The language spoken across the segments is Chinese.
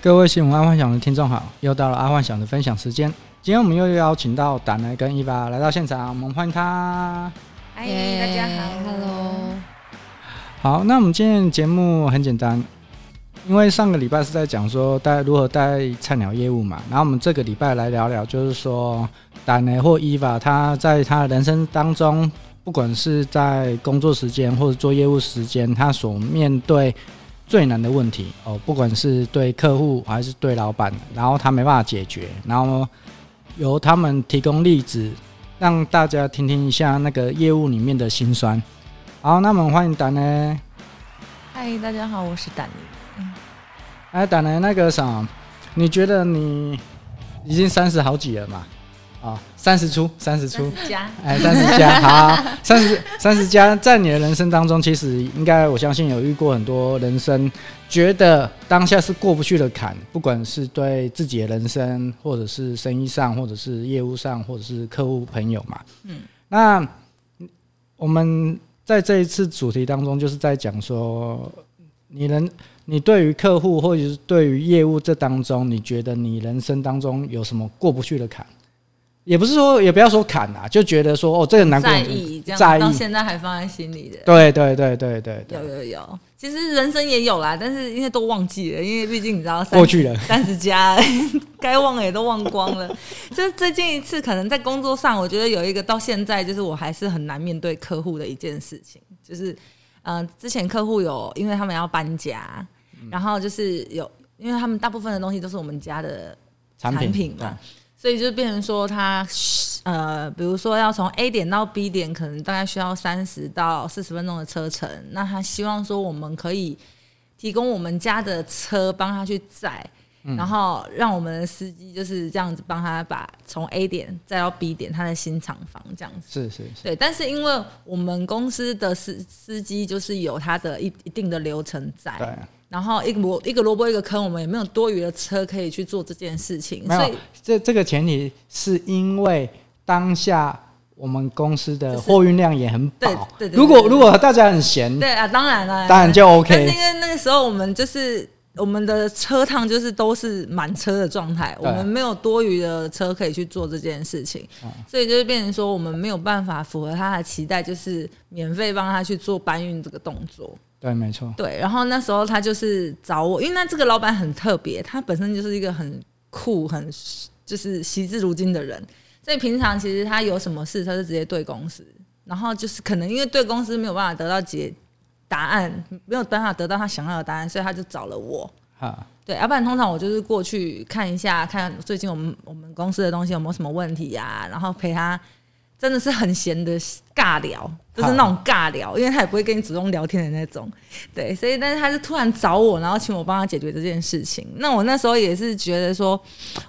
各位新闻阿幻想的听众好，又到了阿幻想的分享时间。今天我们又邀请到胆来跟伊娃来到现场，我们欢迎他。嗨，大家好，Hello。好，那我们今天的节目很简单，因为上个礼拜是在讲说带如何带菜鸟业务嘛，然后我们这个礼拜来聊聊，就是说胆雷或伊娃他在他的人生当中，不管是在工作时间或者做业务时间，他所面对最难的问题哦，不管是对客户还是对老板，然后他没办法解决，然后由他们提供例子，让大家听听一下那个业务里面的辛酸。好，那我们欢迎胆呢。嗨，大家好，我是胆雷。嗯，哎，胆雷，那个啥，你觉得你已经三十好几了嘛？啊，三十出，三十出，加，哎，三十加，好，三十三十加，在你的人生当中，其实应该我相信有遇过很多人生，觉得当下是过不去的坎，不管是对自己的人生，或者是生意上，或者是业务上，或者是客户朋友嘛。嗯，那我们在这一次主题当中，就是在讲说，你能，你对于客户或者是对于业务这当中，你觉得你人生当中有什么过不去的坎？也不是说，也不要说砍啊，就觉得说哦，这个难过，在意，这样到现在还放在心里的。对对对对对，有有有，其实人生也有啦，但是因为都忘记了，因为毕竟你知道，过去了。三十加，该忘的也都忘光了。就是最近一次，可能在工作上，我觉得有一个到现在，就是我还是很难面对客户的一件事情，就是嗯、呃，之前客户有，因为他们要搬家，然后就是有，因为他们大部分的东西都是我们家的产品嘛。所以就变成说他，呃，比如说要从 A 点到 B 点，可能大概需要三十到四十分钟的车程。那他希望说，我们可以提供我们家的车帮他去载，然后让我们的司机就是这样子帮他把从 A 点再到 B 点，他的新厂房这样子。是是是。对，但是因为我们公司的司司机就是有他的一一定的流程在。对。然后一个萝一个萝卜一个坑，我们也没有多余的车可以去做这件事情。没有，所以这这个前提是因为当下我们公司的货运量也很饱。对对对。如果如果大家很闲，对啊，当然了，当然就 OK。但是因为那个时候我们就是我们的车趟就是都是满车的状态，我们没有多余的车可以去做这件事情，所以就是变成说我们没有办法符合他的期待，就是免费帮他去做搬运这个动作。对，没错。对，然后那时候他就是找我，因为那这个老板很特别，他本身就是一个很酷、很就是惜字如金的人，所以平常其实他有什么事，他就直接对公司，然后就是可能因为对公司没有办法得到解答案，没有办法得到他想要的答案，所以他就找了我。哈，对，要不然通常我就是过去看一下，看最近我们我们公司的东西有没有什么问题呀、啊，然后陪他。真的是很闲的尬聊，就是那种尬聊，因为他也不会跟你主动聊天的那种，对，所以但是他是突然找我，然后请我帮他解决这件事情。那我那时候也是觉得说，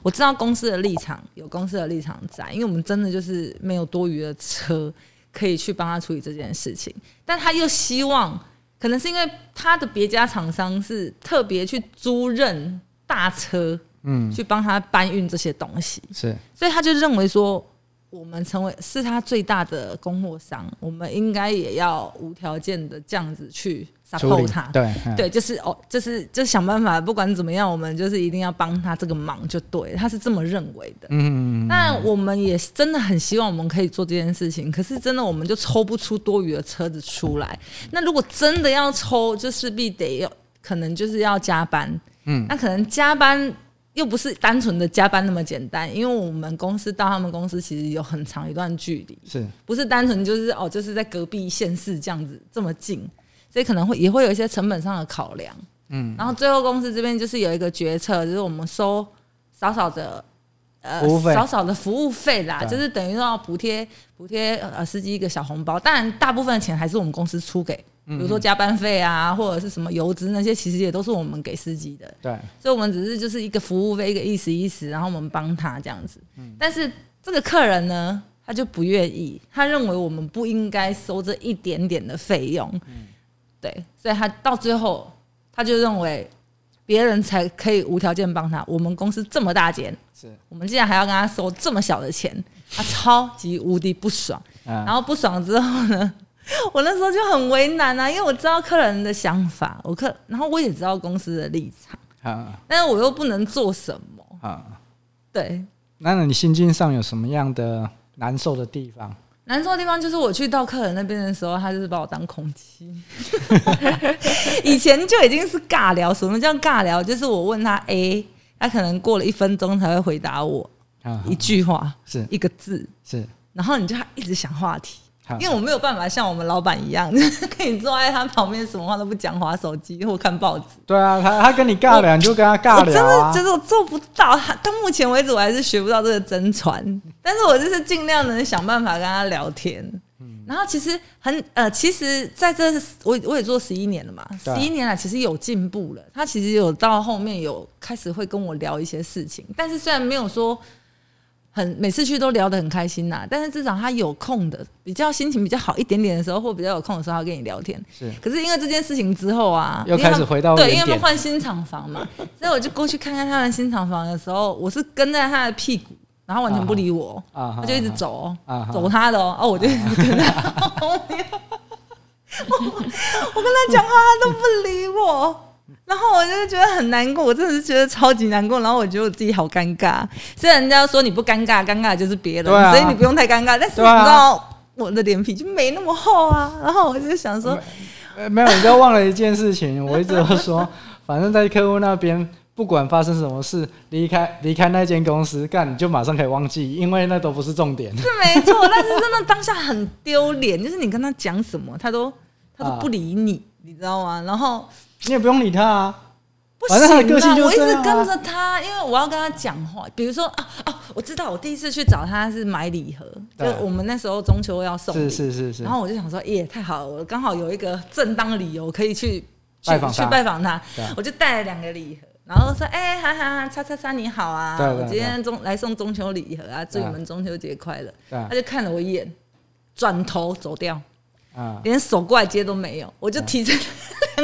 我知道公司的立场，有公司的立场在，因为我们真的就是没有多余的车可以去帮他处理这件事情，但他又希望，可能是因为他的别家厂商是特别去租任大车，嗯，去帮他搬运这些东西，是，所以他就认为说。我们成为是他最大的供货商，我们应该也要无条件的这样子去 support 他。对对，就是哦，就是就想办法，不管怎么样，我们就是一定要帮他这个忙，就对，他是这么认为的。嗯，那我们也真的很希望我们可以做这件事情，可是真的我们就抽不出多余的车子出来。那如果真的要抽，就势必得要，可能就是要加班。嗯，那可能加班。又不是单纯的加班那么简单，因为我们公司到他们公司其实有很长一段距离，是不是单纯就是哦，就是在隔壁县市这样子这么近，所以可能会也会有一些成本上的考量，嗯，然后最后公司这边就是有一个决策，就是我们收少少的呃少少的服务费啦，就是等于说要补贴补贴呃司机一个小红包，当然大部分的钱还是我们公司出给。比如说加班费啊，或者是什么油资那些，其实也都是我们给司机的。对，所以我们只是就是一个服务费，一个意思意思，然后我们帮他这样子。嗯。但是这个客人呢，他就不愿意，他认为我们不应该收这一点点的费用。嗯。对，所以他到最后，他就认为别人才可以无条件帮他，我们公司这么大间，是我们竟然还要跟他收这么小的钱，他超级无敌不爽。嗯。然后不爽之后呢？我那时候就很为难啊，因为我知道客人的想法，我客，然后我也知道公司的立场，啊，但是我又不能做什么啊。对，那你心境上有什么样的难受的地方？难受的地方就是我去到客人那边的时候，他就是把我当空气。以前就已经是尬聊，什么叫尬聊？就是我问他 A，他可能过了一分钟才会回答我一句话，是一个字，是，然后你就一直想话题。因为我没有办法像我们老板一样，可以坐在他旁边，什么话都不讲，滑手机或看报纸。对啊，他他跟你尬聊，你就跟他尬聊啊。真的就是我做不到，到目前为止我还是学不到这个真传。但是我就是尽量能想办法跟他聊天。嗯然后其实很呃，其实在这我我也做十一年了嘛，十一年来其实有进步了。他其实有到后面有开始会跟我聊一些事情，但是虽然没有说。很每次去都聊得很开心呐、啊，但是至少他有空的，比较心情比较好一点点的时候，或比较有空的时候，他跟你聊天。是，可是因为这件事情之后啊，又开始回到对，因为他们换新厂房嘛，所以我就过去看看他们新厂房的时候，我是跟在他的屁股，然后完全不理我，啊、他就一直走，啊、走他的哦，哦，我就一直跟他后面，我我跟他讲话，他都不理我。然后我就觉得很难过，我真的是觉得超级难过。然后我觉得我自己好尴尬。虽然人家说你不尴尬，尴尬就是别人，啊、所以你不用太尴尬。但是你知道我的脸皮就没那么厚啊。然后我就想说，没，没有，你都忘了一件事情。我一直都说，反正在客户那边，不管发生什么事，离开离开那间公司，干你就马上可以忘记，因为那都不是重点。是没错，但是真的当下很丢脸，就是你跟他讲什么，他都他都不理你，啊、你知道吗？然后。你也不用理他啊，不行啊，我一直跟着他，因为我要跟他讲话。比如说啊啊，我知道我第一次去找他是买礼盒，就我们那时候中秋要送礼，是是是是。然后我就想说，耶，太好了，我刚好有一个正当理由可以去去去拜访他，我就带了两个礼盒，然后说，哎，哈哈，叉叉叉你好啊，我今天中来送中秋礼盒啊，祝你们中秋节快乐。他就看了我一眼，转头走掉，连手过来接都没有，我就提着。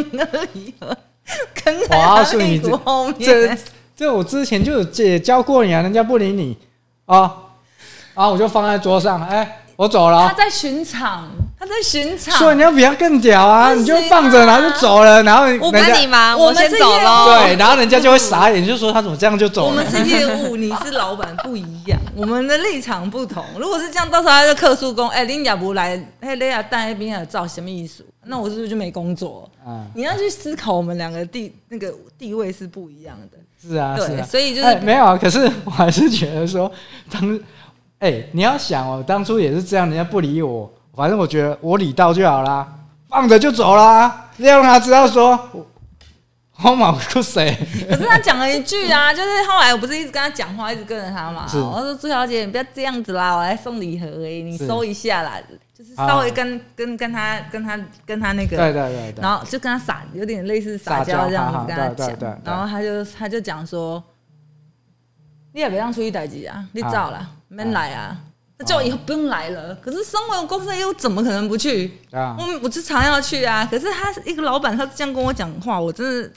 跟在他屁股后面，这这我之前就有教过你啊，人家不理你。啊，啊我就放在桌上，哎，我走了。他在巡场，他在巡场，所以你要比他更屌啊，你就放着，然后就走了，然后我跟你忙，我先走喽。对，然后人家就会傻眼，就说他怎么这样就走了？我们是业务，你是老板，不一样，我们的立场不同。如果是这样，到时候他就客诉工，哎，林雅不来，哎，雷亚带那边要照什么意思？那我是不是就没工作？啊，你要去思考，我们两个地那个地位是不一样的。是啊，对，所以就是没有啊。可是我还是觉得说，当哎，你要想哦，当初也是这样，人家不理我，反正我觉得我礼到就好啦，放着就走啦，要让他知道说。好嘛，哭谁？可是他讲了一句啊，就是后来我不是一直跟他讲话，一直跟着他嘛。我说朱小姐，你不要这样子啦，我来送礼盒哎，你收一下啦，就是稍微跟跟跟他跟他跟他那个，对对对，然后就跟他撒，有点类似撒娇这样子跟他讲，然后他就他就讲说，你也别让出去代志啊，你走了，没来啊。那叫我以后不用来了。可是身为我公司又怎么可能不去？啊，我我就常要去啊。可是他一个老板，他这样跟我讲话，我真的，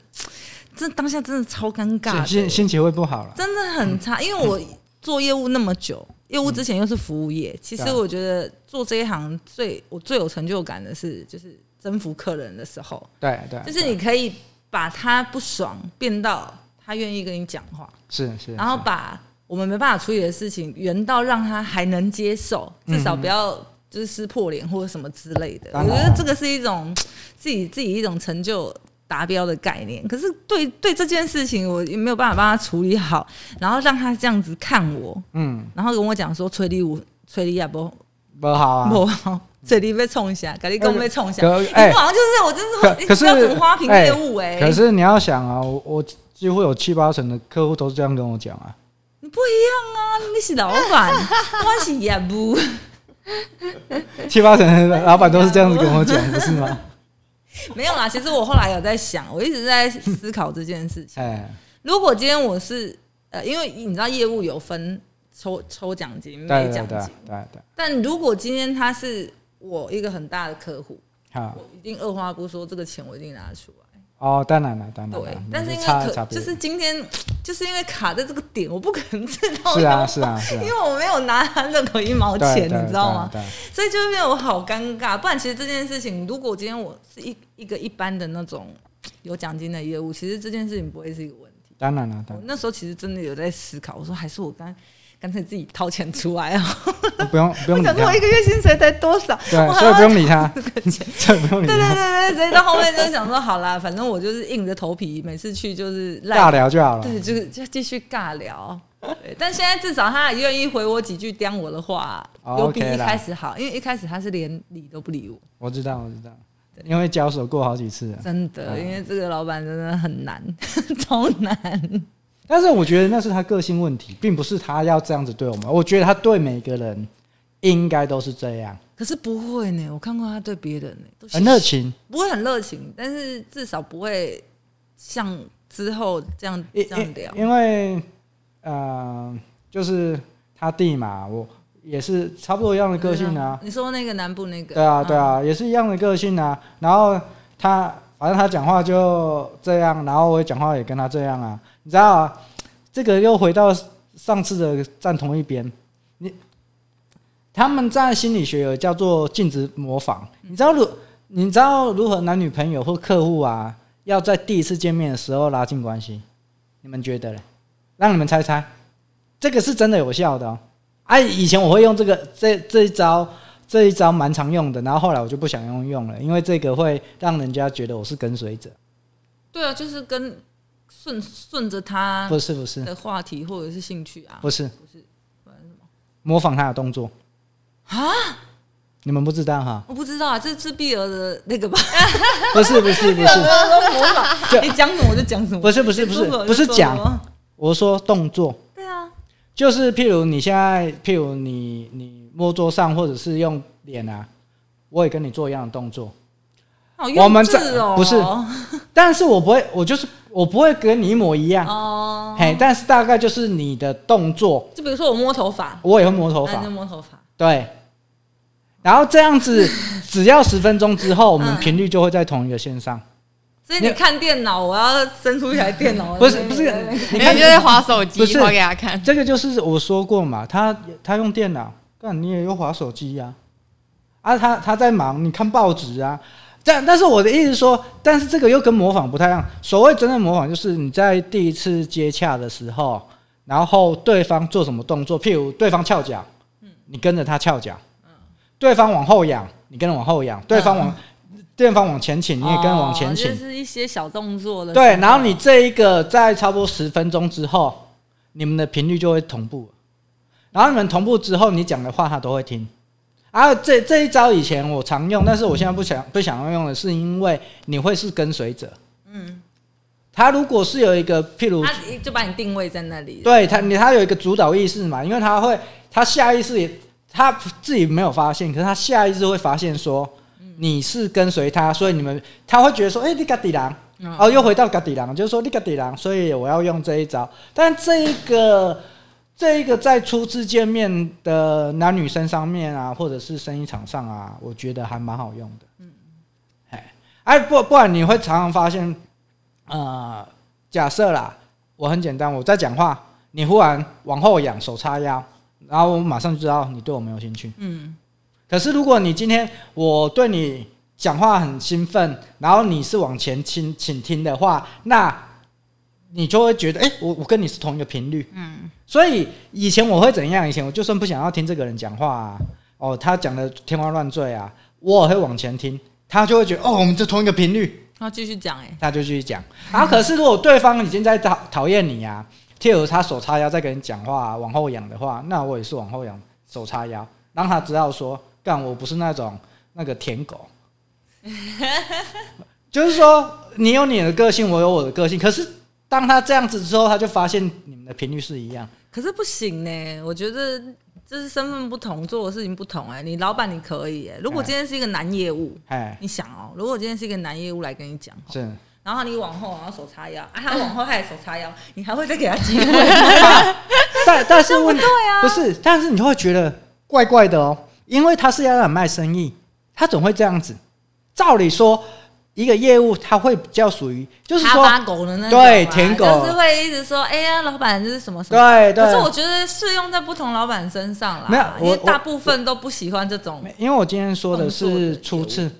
这当下真的超尴尬，心心情会不好了，真的很差。因为我做业务那么久，业务之前又是服务业，其实我觉得做这一行最我最有成就感的是，就是征服客人的时候。对对，就是你可以把他不爽变到他愿意跟你讲话，是是，然后把。我们没办法处理的事情，圆到让他还能接受，至少不要就是撕破脸或者什么之类的。嗯、我觉得这个是一种 自己自己一种成就达标的概念。可是对对这件事情，我也没有办法帮他处理好，然后让他这样子看我，嗯，然后跟我讲说催你我催你也不不好啊，不好，催你被冲一下，赶紧跟我被冲一下。哎，好像就是我真是可是要怎么花瓶业务哎、欸。可是你要想啊，我我几乎有七八成的客户都是这样跟我讲啊。不一样啊！你是老板，我是业务。七八成的老板都是这样子跟我讲，不是吗？没有啦，其实我后来有在想，我一直在思考这件事情。如果今天我是呃，因为你知道业务有分抽抽奖金、没奖金，对对。但如果今天他是我一个很大的客户，我一定二话不说，这个钱我一定拿得出来。哦，当然了，当然了。对，但是因为可就是今天，就是因为卡在这个点，我不可能知道。是啊，是啊，是啊。因为我没有拿他任何一毛钱，你知道吗？所以就变得我好尴尬。不然，其实这件事情，如果今天我是一一个一般的那种有奖金的业务，其实这件事情不会是一个问题。当然了，当然。我那时候其实真的有在思考，我说还是我刚。干脆自己掏钱出来啊！不用不用想说，我一个月薪水才多少？对，所以不用理他。这个钱，不用理他。对对对对，所以到后面就想说，好啦，反正我就是硬着头皮，每次去就是尬聊就好了。对，就是就继续尬聊。对，但现在至少他也愿意回我几句刁我的话，有比一开始好。因为一开始他是连理都不理我。我知道，我知道，因为交手过好几次。真的，因为这个老板真的很难，超难。但是我觉得那是他个性问题，并不是他要这样子对我们。我觉得他对每个人应该都是这样。可是不会呢，我看过他对别人呢，很热情，不会很热情，但是至少不会像之后这样这样聊。因为呃，就是他弟嘛，我也是差不多一样的个性啊。你说那个南部那个？对啊，对啊，也是一样的个性啊。然后他反正他讲话就这样，然后我讲话也跟他这样啊。你知道啊，这个又回到上次的站同一边。你他们在心理学有叫做镜子模仿。你知道如你知道如何男女朋友或客户啊，要在第一次见面的时候拉近关系？你们觉得嘞？让你们猜猜，这个是真的有效的哦。哎，以前我会用这个这这一招，这一招蛮常用的，然后后来我就不想用用了，因为这个会让人家觉得我是跟随者。对啊，就是跟。顺顺着他不是不是的话题或者是兴趣啊？不是不是，不然什么？模仿他的动作啊？你们不知道哈？我不知道啊，这是自闭儿的那个吧？不是不是不是，模仿 你讲什么我就讲什么。不是不是不是不是讲，我说动作。对啊，就是譬如你现在，譬如你你摸桌上或者是用脸啊，我也跟你做一样的动作。我们这不是，但是我不会，我就是我不会跟你一模一样哦。嘿，但是大概就是你的动作，就比如说我摸头发，我也会摸头发，摸头发，对。然后这样子，只要十分钟之后，我们频率就会在同一个线上。所以你看电脑，我要伸出一台电脑，不是不是，你看就在划手机，滑给他看。这个就是我说过嘛，他他用电脑，但你也用划手机呀？啊，他他在忙，你看报纸啊。但但是我的意思说，但是这个又跟模仿不太一样。所谓真正模仿，就是你在第一次接洽的时候，然后对方做什么动作，譬如对方翘脚，嗯你跟着他翘脚；嗯对方往后仰，你跟着往后仰；对方往对方往前倾，你也跟着往前倾。就是一些小动作的。对，然后你这一个在差不多十分钟之后，你们的频率就会同步。然后你们同步之后，你讲的话他都会听。啊，这这一招以前我常用，但是我现在不想不想要用的是因为你会是跟随者。嗯，他如果是有一个，譬如，他就把你定位在那里。对他，你他有一个主导意识嘛，因为他会，他下意识也他自己没有发现，可是他下意识会发现说你是跟随他，所以你们他会觉得说，哎、欸，你嘎底狼，哦，又回到嘎底狼，就是说你嘎底狼，所以我要用这一招，但这一个。这一个在初次见面的男女生上面啊，或者是生意场上啊，我觉得还蛮好用的。嗯，哎，哎，不，不然你会常常发现，呃，假设啦，我很简单，我在讲话，你忽然往后仰，手叉腰，然后我马上就知道你对我没有兴趣。嗯，可是如果你今天我对你讲话很兴奋，然后你是往前倾倾听的话，那。你就会觉得，哎、欸，我我跟你是同一个频率，嗯，所以以前我会怎样？以前我就算不想要听这个人讲话啊，哦，他讲的天花乱坠啊，我也会往前听，他就会觉得，哦，我们是同一个频率，他继续讲，哎，他就继续讲。然后可是如果对方已经在讨讨厌你啊，贴合他手叉腰在跟你讲话，往后仰的话，那我也是往后仰，手叉腰，让他知道说，干，我不是那种那个舔狗，就是说你有你的个性，我有我的个性，可是。当他这样子之后，他就发现你们的频率是一样。可是不行呢，我觉得这是身份不同，做的事情不同。哎，你老板你可以哎，如果今天是一个男业务，哎，你想哦，如果今天是一个男业务来跟你讲，是，然后你往后，然后手叉腰，啊，他往后他也手叉腰，你还会再给他机会吗？但但是问题不是，但是你就会觉得怪怪的哦，因为他是要让你卖生意，他总会这样子。照理说。一个业务，他会比较属于，就是说，哈巴狗的那种，对，舔狗，就是会一直说，哎呀，老板这是什么什么，对对。可是我觉得适用在不同老板身上啦，没有，因为大部分都不喜欢这种。因为我今天说的是初次，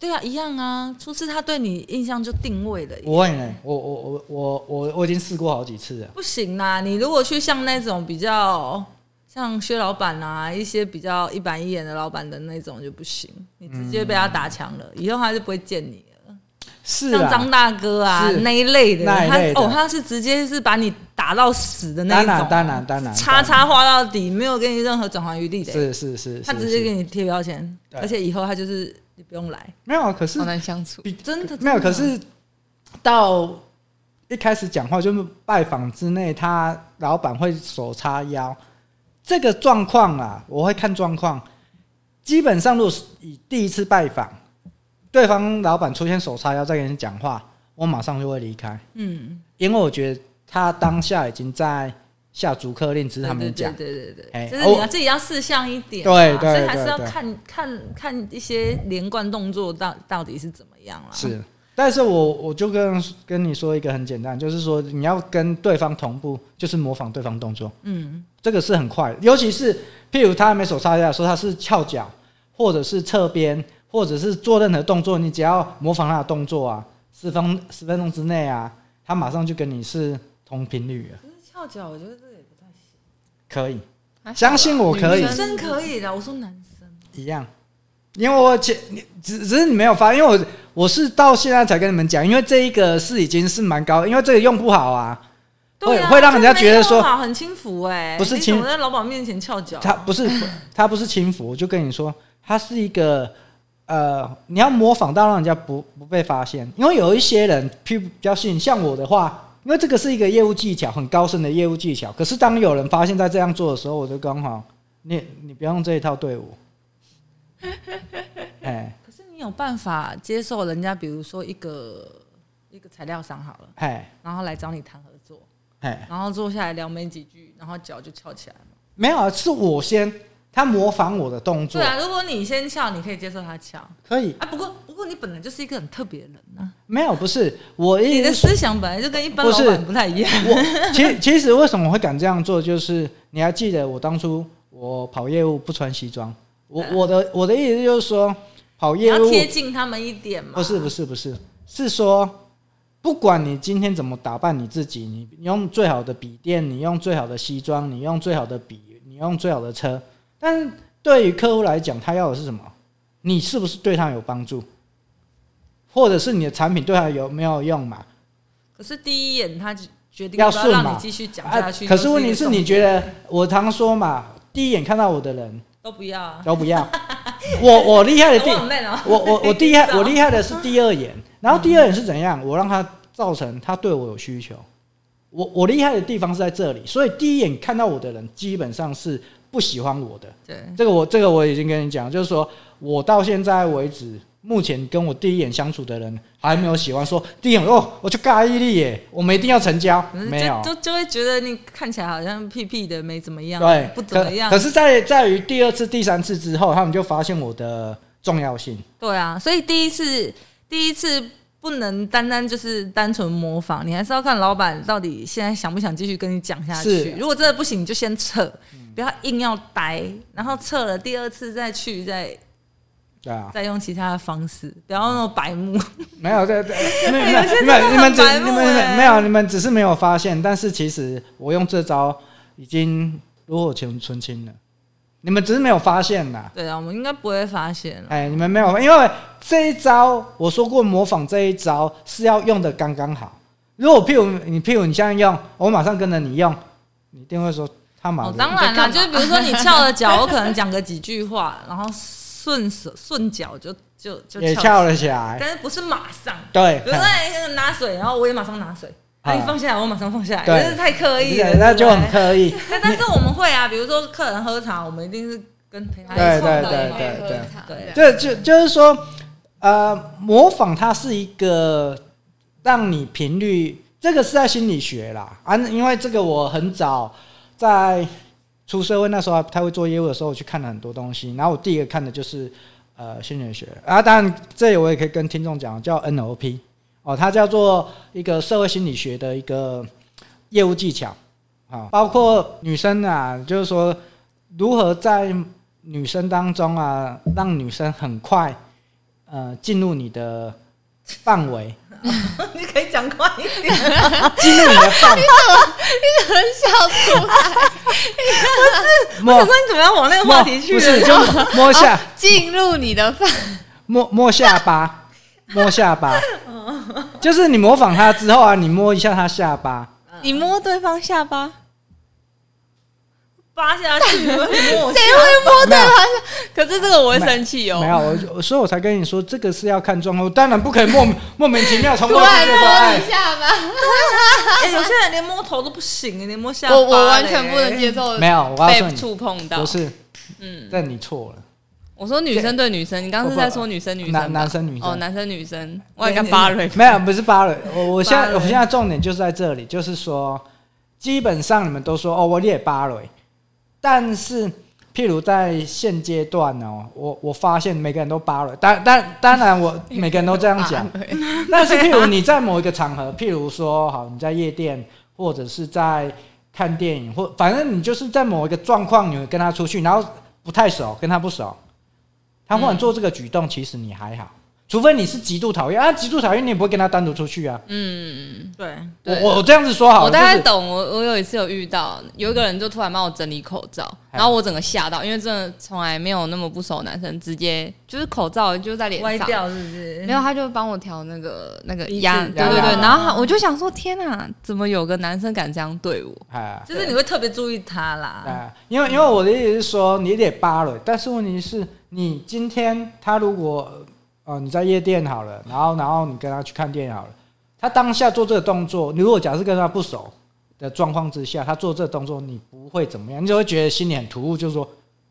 对啊，一样啊。初次他对你印象就定位了。不会呢，我我我我我我已经试过好几次了。不行啦，你如果去像那种比较像薛老板啊，一些比较一板一眼的老板的那种就不行，你直接被他打枪了，嗯、以后他就不会见你了。是像张大哥啊是那一类的，那一类的他哦，他是直接是把你打到死的那一种，当然当然当然，叉叉画到底，没有给你任何转圜余地的。是是是，他直接给你贴标签，而且以后他就是。你不用来，没有，可是好难相处，真的没有。可是到一开始讲话就是拜访之内，他老板会手叉腰，这个状况啊，我会看状况。基本上，如果是以第一次拜访，对方老板出现手叉腰再跟你讲话，我马上就会离开。嗯，因为我觉得他当下已经在。下逐客令，只是他们讲，对对对对，就是你要自己要识相一点，对对，所以还是要看看看一些连贯动作到到底是怎么样了。是，但是我我就跟跟你说一个很简单，就是说你要跟对方同步，就是模仿对方动作，嗯，这个是很快，尤其是譬如他还没手叉腰，说他是翘脚，或者是侧边，或者是做任何动作，你只要模仿他的动作啊，十分十分钟之内啊，他马上就跟你是同频率了。翘脚，我觉得这也不太行。可以，相信我可以。女生可以的，我说男生一样，因为我前只只是你没有发，因为我我是到现在才跟你们讲，因为这一个是已经是蛮高，因为这个用不好啊，会会让人家觉得说很轻浮哎，不是轻浮，在老板面前翘脚，他不是他不是轻浮，我就跟你说，他是一个呃，你要模仿到让人家不不被发现，因为有一些人比比较信，像我的话。因为这个是一个业务技巧，很高深的业务技巧。可是当有人发现，在这样做的时候，我就刚好，你你不要用这一套对我。哎，可是你有办法接受人家，比如说一个一个材料商好了，哎，然后来找你谈合作，哎，然后坐下来聊没几句，然后脚就翘起来了。没有啊，是我先。他模仿我的动作。对啊，如果你先翘，你可以接受他翘。可以啊，不过不过你本来就是一个很特别的人呐、啊。没有，不是我一。你的思想本来就跟一般老板不太一样。我其实其实为什么会敢这样做，就是你还记得我当初我跑业务不穿西装，我我的我的意思就是说跑业务要贴近他们一点嘛。不是不是不是，是说不管你今天怎么打扮你自己，你用最好的笔电，你用最好的西装，你用最好的笔，你用最好的车。但是对于客户来讲，他要的是什么？你是不是对他有帮助，或者是你的产品对他有没有用嘛？可是第一眼他决定要让你继续讲下去。可是问题是你觉得，我常说嘛，第一眼看到我的人都不要，都不要。我我厉害的第，我我我厉害，我厉害的是第二眼。然后第二眼是怎样？我让他造成他对我有需求。我我厉害的地方是在这里，所以第一眼看到我的人基本上是。不喜欢我的，对这个我这个我已经跟你讲，就是说我到现在为止，目前跟我第一眼相处的人还没有喜欢说第一眼哦，我就尬意力耶，我们一定要成交，没有，就就会觉得你看起来好像屁屁的，没怎么样，对，不怎么样。可，可是在，在在于第二次、第三次之后，他们就发现我的重要性。对啊，所以第一次，第一次。不能单单就是单纯模仿，你还是要看老板到底现在想不想继续跟你讲下去。如果真的不行，你就先撤，不要硬要待，然后撤了第二次再去，再对啊，再用其他的方式，不要那么白目。没有，对对，没 有你们你们只你们没有，你们只是没有发现，但是其实我用这招已经炉火纯青了。你们只是没有发现呐？对啊，我们应该不会发现。哎，你们没有，因为这一招我说过，模仿这一招是要用的刚刚好。如果譬如你，譬如你现在用，我马上跟着你用，你一定会说他马上。哦，当然了，就是比如说你翘了脚，我可能讲个几句话，然后顺手顺脚就就就也翘了起来，但是不是马上。对，比如说拿水，然后我也马上拿水。你放下来，我马上放下来，真，是太刻意了，那就很刻意。但是我们会啊，比如说客人喝茶，我们一定是跟陪他一起喝茶。对，这就就是说，呃，模仿它是一个让你频率，这个是在心理学啦啊，因为这个我很早在出社会那时候还不太会做业务的时候，我去看了很多东西，然后我第一个看的就是呃心理学啊，当然这里我也可以跟听众讲，叫 NLP。哦，它叫做一个社会心理学的一个业务技巧，啊，包括女生啊，就是说如何在女生当中啊，让女生很快呃进入你的范围。你可以讲快一点，进入你的范围。你怎么笑出来？不是，我想说你怎么样往那个话题去？不是，就 摸下进入你的范，摸摸下巴，摸下巴，就是你模仿他之后啊，你摸一下他下巴，你摸对方下巴。扒下去，谁会摸对方？可是这个我会生气哦。没有，我所以我才跟你说，这个是要看状况。当然不可以莫 莫名其妙从突然摸一下吧。哎，有些人连摸头都不行，连摸下巴，我我完全不能接受。没有，我被触碰到。不是，嗯，但你错了。我说女生对女生，你刚刚是在说女生女生，男男生女生哦，男生女生。我应该芭蕾，没有，不是芭蕾。我我现在我现在重点就是在这里，就是说，基本上你们都说哦，我练芭蕾。但是，譬如在现阶段哦，我我发现每个人都扒了，当当当然我 每个人都这样讲。但是，譬如你在某一个场合，譬如说，好，你在夜店或者是在看电影，或反正你就是在某一个状况，你会跟他出去，然后不太熟，跟他不熟，他忽然做这个举动，其实你还好。除非你是极度讨厌啊，极度讨厌你也不会跟他单独出去啊。嗯，对，我我这样子说好，我大概懂。我我有一次有遇到有一个人就突然帮我整理口罩，然后我整个吓到，因为真的从来没有那么不熟男生直接就是口罩就在脸上歪掉，是不是？没有，他就帮我调那个那个压，对对对。然后我就想说，天哪，怎么有个男生敢这样对我？就是你会特别注意他啦。因为因为我的意思是说，你得扒了，但是问题是你今天他如果。哦，你在夜店好了，然后然后你跟他去看电影好了，他当下做这个动作，你如果假设跟他不熟的状况之下，他做这个动作，你不会怎么样，你就会觉得心里很突兀，就是说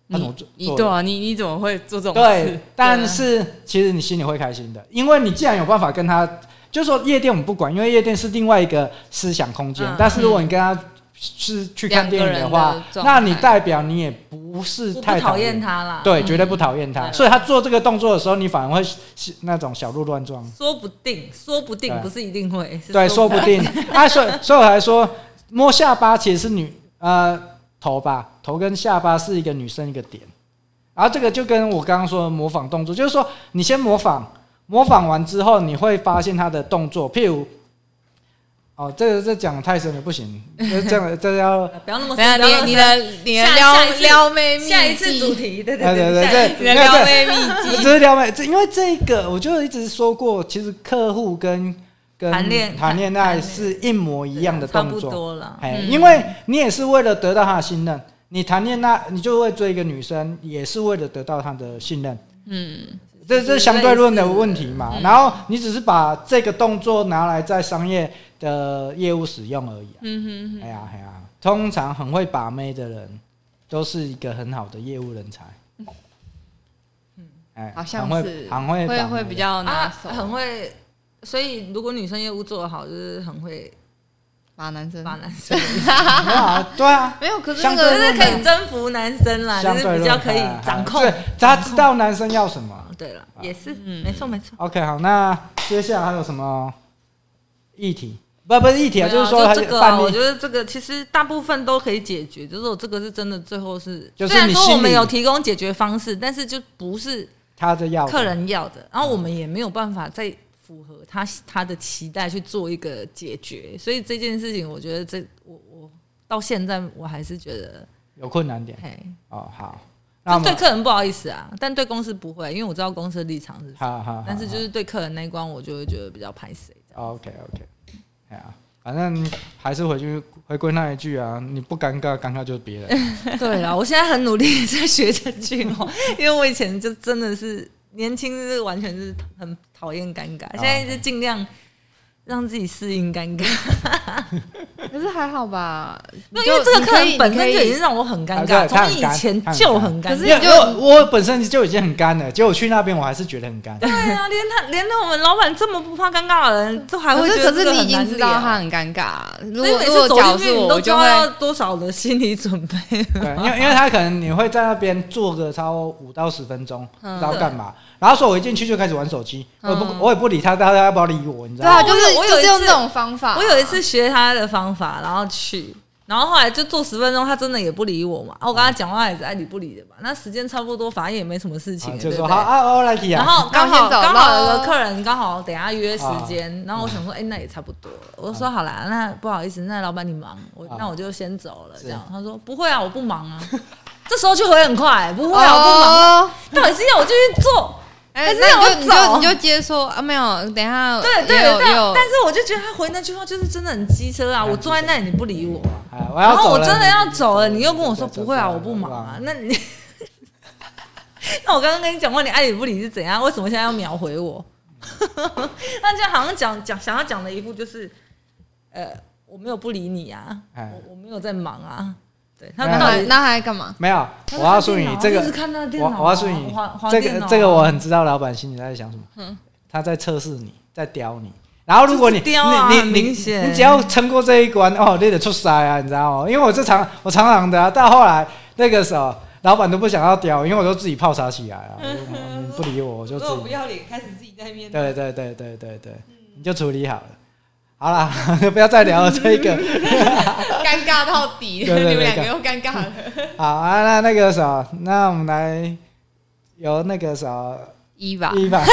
他怎么做？你对啊，你你怎么会做这种事？对，但是其实你心里会开心的，因为你既然有办法跟他，就是说夜店我们不管，因为夜店是另外一个思想空间，但是如果你跟他。是去看电影的话，那你代表你也不是太讨厌他啦。对，绝对不讨厌他。所以他做这个动作的时候，你反而会那种小鹿乱撞。说不定，说不定不是一定会。对，说不定。啊，所以所以我还说，摸下巴其实是女呃头吧，头跟下巴是一个女生一个点。然后这个就跟我刚刚说的模仿动作，就是说你先模仿，模仿完之后你会发现他的动作，譬如。哦，这个这讲太深了，不行。这样 这要不要那么深。你你的你的撩撩妹秘籍，下一次主题，对对对对对，撩妹秘籍，这是撩妹。这因为这个，我就一直说过，其实客户跟跟谈恋谈恋爱是一模一样的动作，差不多了。哎，因为你也是为了得到他的信任，你谈恋爱，你就会追一个女生，也是为了得到他的信任。嗯。这这是相对论的问题嘛，然后你只是把这个动作拿来在商业的业务使用而已。嗯哼，哎呀哎呀，通常很会把妹的人，都是一个很好的业务人才。嗯，哎，好像是很会会会比较拿手，很会。所以如果女生业务做得好，就是很会。把男生，把男生，对啊，没有，可是这个是可以征服男生啦，就是比较可以掌控，他知道男生要什么。对了，也是，嗯，没错没错。OK，好，那接下来还有什么议题？不，不是议题啊，就是说这个，我觉得这个其实大部分都可以解决，就是我这个是真的，最后是，虽然说我们有提供解决方式，但是就不是他的要客人要的，然后我们也没有办法再。符合他他的期待去做一个解决，所以这件事情，我觉得这我我到现在我还是觉得有困难点。嘿，哦好，那对客人不好意思啊，但对公司不会，因为我知道公司的立场是什么。但是就是对客人那一关，我就会觉得比较排斥。OK OK，哎呀，反正还是回去回归那一句啊，你不尴尬，尴尬就是别人。对啊，我现在很努力在学这句话，因为我以前就真的是。年轻是完全是很讨厌尴尬，现在是尽量让自己适应尴尬。可是还好吧，因为这个客人本身就已经让我很尴尬，从以前就很尴尬。可是就我本身就已经很干了，结果去那边我还是觉得很干。对啊，连他连我们老板这么不怕尴尬的人都还会觉得，可是你已经知道他很尴尬。如果如果走进去，你都知道要多少的心理准备。对，因为因为他可能你会在那边坐个超五到十分钟，不知道干嘛。然后说，我一进去就开始玩手机，我也不，我也不理他，大家要不要理我？你知道吗？对啊，就是我有用这种方法。我有一次学他的方法，然后去，然后后来就做十分钟，他真的也不理我嘛。啊，我跟他讲话也是爱理不理的嘛。那时间差不多，反正也没什么事情，就说好啊，我来提啊。然后 刚好刚好有个客人刚好等下约时间，然后我想说，哎，那也差不多了。我说好啦，那不好意思，那老板你忙，我那我就先走了。这样他说不会啊，我不忙啊。这时候就回很快，不会啊，我不忙。到底是要我继续做？哎，那我就你就你就接说啊，没有，等一下，对对对，但是我就觉得他回那句话就是真的很机车啊！我坐在那里你不理我，然后我真的要走了，你又跟我说不会啊，我不忙啊，那你，那我刚刚跟你讲过，你爱理不理是怎样？为什么现在要秒回我？那这样好像讲讲想要讲的一步就是，呃，我没有不理你啊，我我没有在忙啊。他们到底那还干嘛？没有，我告诉你这个，我我告诉你这个这个我很知道老板心里在想什么。他在测试你，在刁你。然后如果你你你你你只要撑过这一关哦，你得出塞啊，你知道吗？因为我这常我常常的，到后来那个时候，老板都不想要刁，因为我都自己泡茶起来啊。不理我，我就自己不要脸，开始自己在面对对对对对对，你就处理好了。好啦，不要再聊了，这个 尴尬到底，对对对，你们两个又尴尬了。好啊，那那个啥，那我们来由那个啥伊娃，伊娃，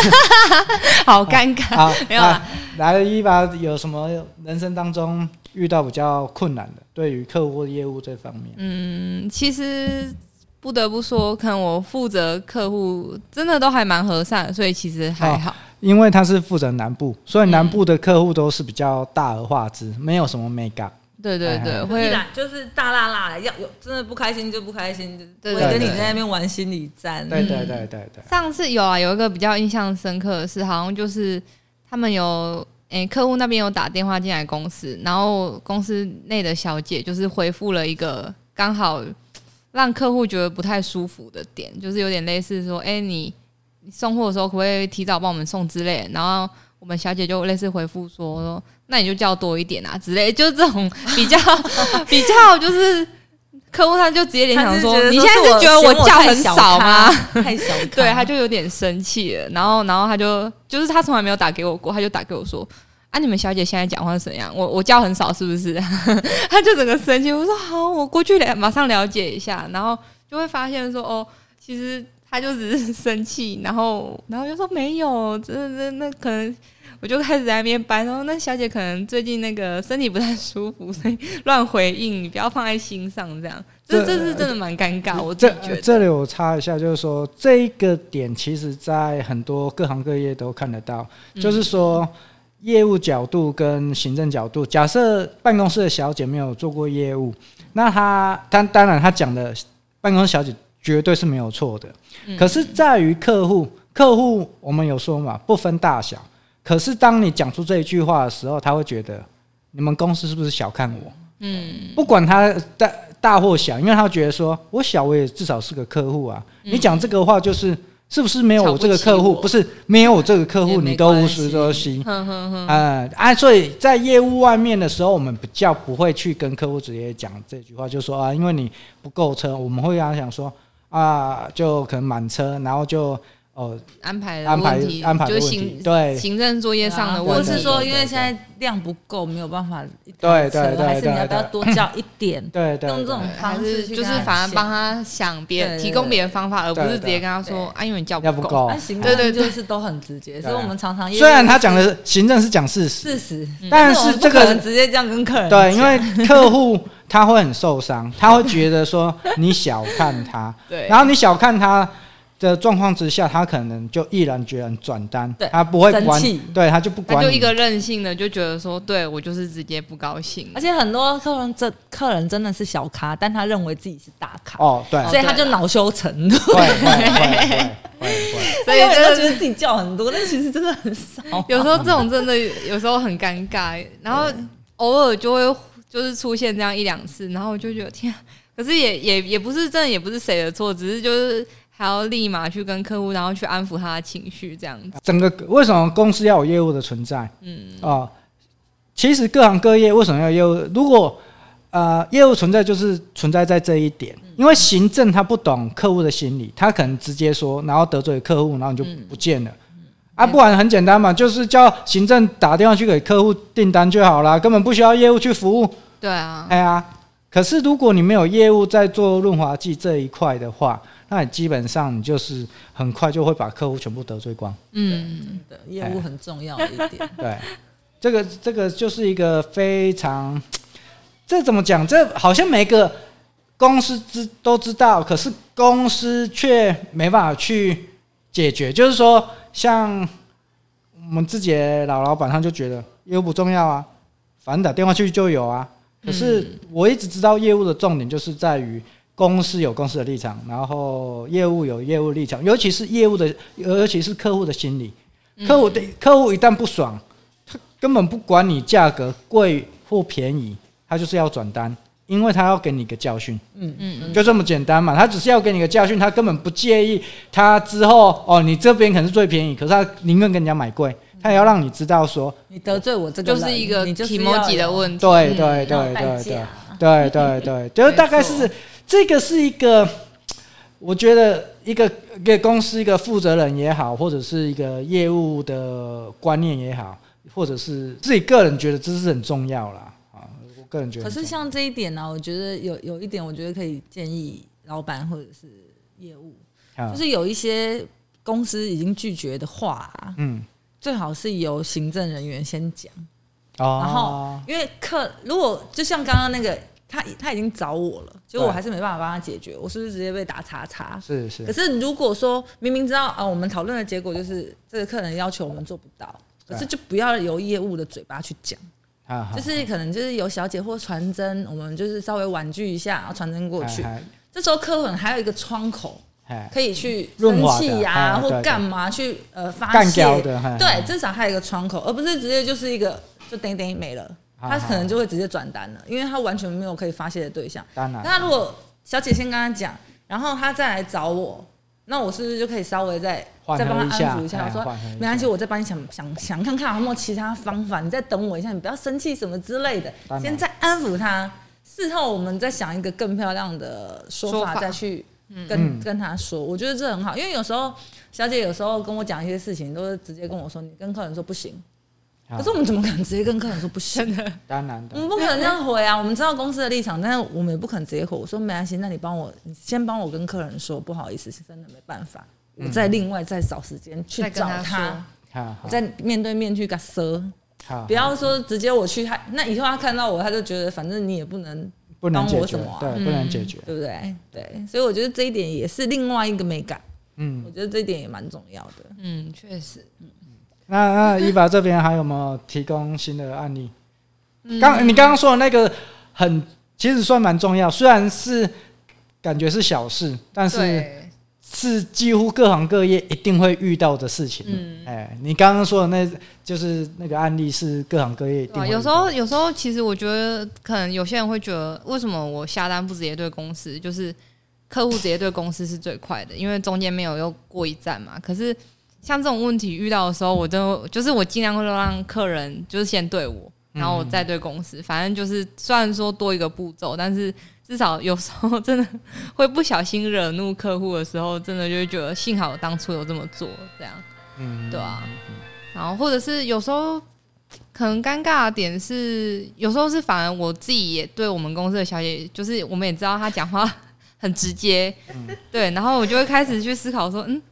好尴尬。好，没有了。来，伊娃有什么人生当中遇到比较困难的，对于客户业务这方面？嗯，其实不得不说，可能我负责客户真的都还蛮和善，所以其实还好。因为他是负责南部，所以南部的客户都是比较大而化之，没有什么美感。对对对，会就是大辣辣的，要有真的不开心就不开心，就会跟你在那边玩心理战。对对对对对。上次有啊，有一个比较印象深刻的是，好像就是他们有诶，客户那边有打电话进来公司，然后公司内的小姐就是回复了一个刚好让客户觉得不太舒服的点，就是有点类似说，哎你。送货的时候可不可以提早帮我们送之类的？然后我们小姐就类似回复说：“那你就叫多一点啊之类。”就是这种比较 比较，就是客户他就直接联想说：“你现在是觉得我叫很少吗？”太小，对，他就有点生气了。然后，然后他就就是他从来没有打给我过，他就打给我说：“啊，你们小姐现在讲话是怎样？我我叫很少是不是？” 他就整个生气。我说：“好，我过去了，马上了解一下。”然后就会发现说：“哦，其实。”他就只是 生气，然后，然后就说没有，这这那可能，我就开始在那边掰，然后那小姐可能最近那个身体不太舒服，所以 乱回应，你不要放在心上，这样，这这是真的蛮尴尬。我自己觉得。这里我插一下，就是说这一个点，其实在很多各行各业都看得到，就是说业务角度跟行政角度，假设办公室的小姐没有做过业务，那她当当然她讲的办公室小姐。绝对是没有错的，可是在于客户，客户我们有说嘛，不分大小。可是当你讲出这一句话的时候，他会觉得你们公司是不是小看我？嗯，不管他大大或小，因为他觉得说我小，我也至少是个客户啊。你讲这个话就是。是不是没有我这个客户？不，不是没有我这个客户，你都无事都行。嗯嗯嗯。啊，所以在业务外面的时候，我们比较不会去跟客户直接讲这句话，就说啊，因为你不够车，我们会跟他讲说啊，就可能满车，然后就。哦，安排安排安排就行对。行政作业上的问题，或是说因为现在量不够，没有办法。对对对，还是你要不要多叫一点？对对，用这种方式就是反而帮他想别人提供别的方法，而不是直接跟他说啊，因为你叫不够。行政就是都很直接，所以我们常常虽然他讲的行政是讲事实，事实，但是这个直接这样跟客人对，因为客户他会很受伤，他会觉得说你小看他，对，然后你小看他。的状况之下，他可能就毅然决然转单，对他不会管，气。对他就不管，他就一个任性的就觉得说，对我就是直接不高兴。而且很多客人这客人真的是小咖，但他认为自己是大咖哦，对，所以他就恼羞成怒，对，所以有人都觉得自己叫很多，但其实真的很少。有时候这种真的有时候很尴尬，然后偶尔就会就是出现这样一两次，然后我就觉得天，可是也也也不是真的，也不是谁的错，只是就是。还要立马去跟客户，然后去安抚他的情绪，这样子。整个为什么公司要有业务的存在？嗯啊，其实各行各业为什么要业务？如果呃业务存在，就是存在在这一点。因为行政他不懂客户的心理，他可能直接说，然后得罪客户，然后你就不见了。啊，不然很简单嘛，就是叫行政打电话去给客户订单就好了，根本不需要业务去服务。对啊，哎呀。可是如果你没有业务在做润滑剂这一块的话，那你基本上你就是很快就会把客户全部得罪光。嗯，真的，业务很重要的一点。对，这个这个就是一个非常，这怎么讲？这好像每个公司知都知道，可是公司却没办法去解决。就是说，像我们自己的老老板，他就觉得业务不重要啊，反正打电话去就有啊。可是我一直知道业务的重点就是在于公司有公司的立场，然后业务有业务立场，尤其是业务的，尤其是客户的心理。客户的客户一旦不爽，他根本不管你价格贵或便宜，他就是要转单，因为他要给你个教训。嗯嗯，就这么简单嘛。他只是要给你个教训，他根本不介意他之后哦，你这边可能是最便宜，可是他宁愿跟人家买贵。他也要让你知道说，你得罪我这个就是一个提摩吉的问题。对对对对对对对对，就是大概是这个是一个，我觉得一个一个公司一个负责人也好，或者是一个业务的观念也好，或者是自己个人觉得这是很重要啦。啊。我个人觉得，可是像这一点呢，我觉得有有一点，我觉得可以建议老板或者是业务，就是有一些公司已经拒绝的话，嗯。最好是由行政人员先讲，哦、然后因为客如果就像刚刚那个他他已经找我了，结果我还是没办法帮他解决，我是不是直接被打叉叉？是是。可是如果说明明知道啊，我们讨论的结果就是这个客人要求我们做不到，可是就不要由业务的嘴巴去讲，就是可能就是有小姐或传真，我们就是稍微婉拒一下，然后传真过去。这时候客人还有一个窗口。可以去生气呀，或干嘛去呃发泄？对，至少还有一个窗口，而不是直接就是一个就等等没了，他可能就会直接转单了，因为他完全没有可以发泄的对象。当然，那如果小姐先跟他讲，然后他再来找我，那我是不是就可以稍微再再帮他安抚一下？我说没关系，我再帮你想想想看看有没有其他方法，你再等我一下，你不要生气什么之类的，先再安抚他，事后我们再想一个更漂亮的说法再去。跟跟他说，我觉得这很好，因为有时候小姐有时候跟我讲一些事情，都是直接跟我说，你跟客人说不行。可是我们怎么可能直接跟客人说不行呢？当然，我们不可能这样回啊。我们知道公司的立场，但是我们也不可能直接回。我说没关系，那你帮我，你先帮我跟客人说，不好意思，是真的没办法，我再另外再找时间去找他，再面对面去跟他说，不要说直接我去，他那以后他看到我，他就觉得反正你也不能。不能解决，对，不能解决，对不对？对，所以我觉得这一点也是另外一个美感。嗯，我觉得这一点也蛮重要的。嗯，确实。那那伊娃这边还有没有提供新的案例？刚你刚刚说的那个很，其实算蛮重要，虽然是感觉是小事，但是。是几乎各行各业一定会遇到的事情。嗯，哎，你刚刚说的那，就是那个案例是各行各业一定会。有时候，有时候其实我觉得，可能有些人会觉得，为什么我下单不直接对公司？就是客户直接对公司是最快的，因为中间没有又过一站嘛。可是像这种问题遇到的时候，我都就是我尽量会让客人就是先对我，然后我再对公司。反正就是虽然说多一个步骤，但是。至少有时候真的会不小心惹怒客户的时候，真的就会觉得幸好我当初有这么做，这样，嗯，对啊。然后或者是有时候可能尴尬的点是，有时候是反而我自己也对我们公司的小姐，就是我们也知道她讲话很直接，对，然后我就会开始去思考说，嗯，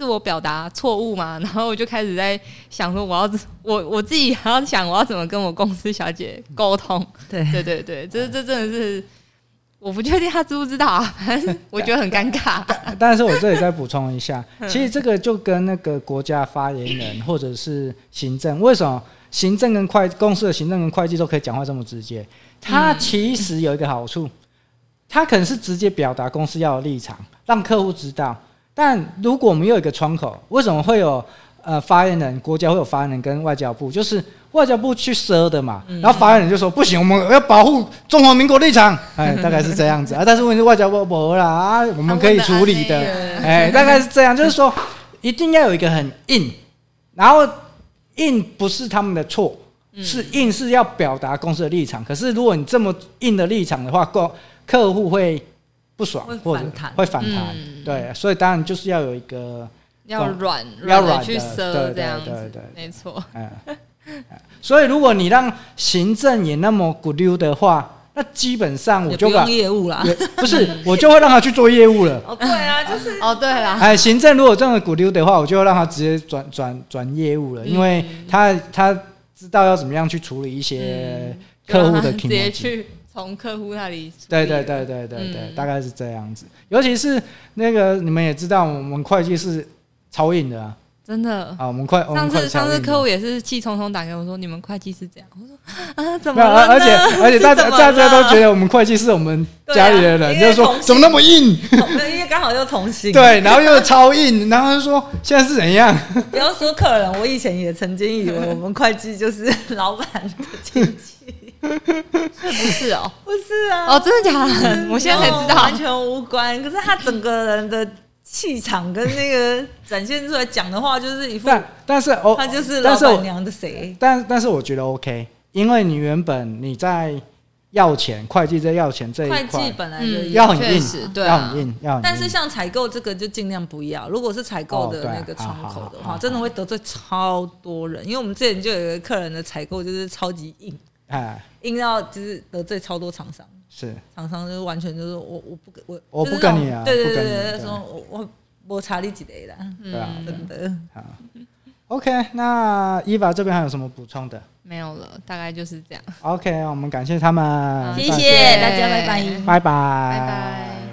是是我表达错误嘛？然后我就开始在想说，我要 我我自己还要想我要怎么跟我公司小姐沟通，对对对对，这这真的是。我不确定他知不知道啊，反正我觉得很尴尬。但是我这里再补充一下，其实这个就跟那个国家发言人或者是行政，为什么行政跟会公司的行政跟会计都可以讲话这么直接？他其实有一个好处，他可能是直接表达公司要的立场，让客户知道。但如果我们有一个窗口，为什么会有呃发言人？国家会有发言人跟外交部，就是。外交部去赊的嘛，然后发言人就说不行，我们要保护中华民国立场，哎，大概是这样子啊。但是问题是外交部不啦啊，我们可以处理的，哎，大概是这样，就是说一定要有一个很硬，然后硬不是他们的错，是硬是要表达公司的立场。可是如果你这么硬的立场的话，客客户会不爽，或者会反弹，对，所以当然就是要有一个要软要软去赊这样子，没错，所以，如果你让行政也那么骨溜的话，那那基本上我就不用业务啦，不是 我就会让他去做业务了。哦，对啊，就是 哦，对了，哎，行政如果这样的鼓溜的话，我就会让他直接转转转业务了，因为他他知道要怎么样去处理一些客户的，直接去从客户那里。对对对对对对，大概是这样子。尤其是那个你们也知道，我们会计是超硬的啊。真的啊，我们快上次上次客户也是气冲冲打给我说，你们会计是这样，我说啊怎么而且 而且大家大家都觉得我们会计是我们家里的人，就是说怎么那么硬？因为刚好又同心，对，然后又超硬，然后就说现在是怎样？不要说客人，我以前也曾经以为我们会计就是老板的亲戚，不是哦，不是啊，哦，真的假的？我现在才知道，完全无关。可是他整个人的。气场跟那个展现出来讲的话，就是一副，但但是哦，他就是老板娘的谁？但但是我觉得 OK，因为你原本你在要钱，会计在要钱这一块，会计本来就要很硬，对，要很硬，要很硬。但是像采购这个就尽量不要，如果是采购的那个窗口的话，真的会得罪超多人。因为我们之前就有一个客人的采购就是超级硬，哎，硬要就是得罪超多厂商。是厂商就是完全就是我我不跟我我不跟你啊，对对对对，说我我我查你几类的，对啊，真的好。OK，那伊娃这边还有什么补充的？没有了，大概就是这样。OK，我们感谢他们，谢谢大家，拜拜，拜拜，拜拜。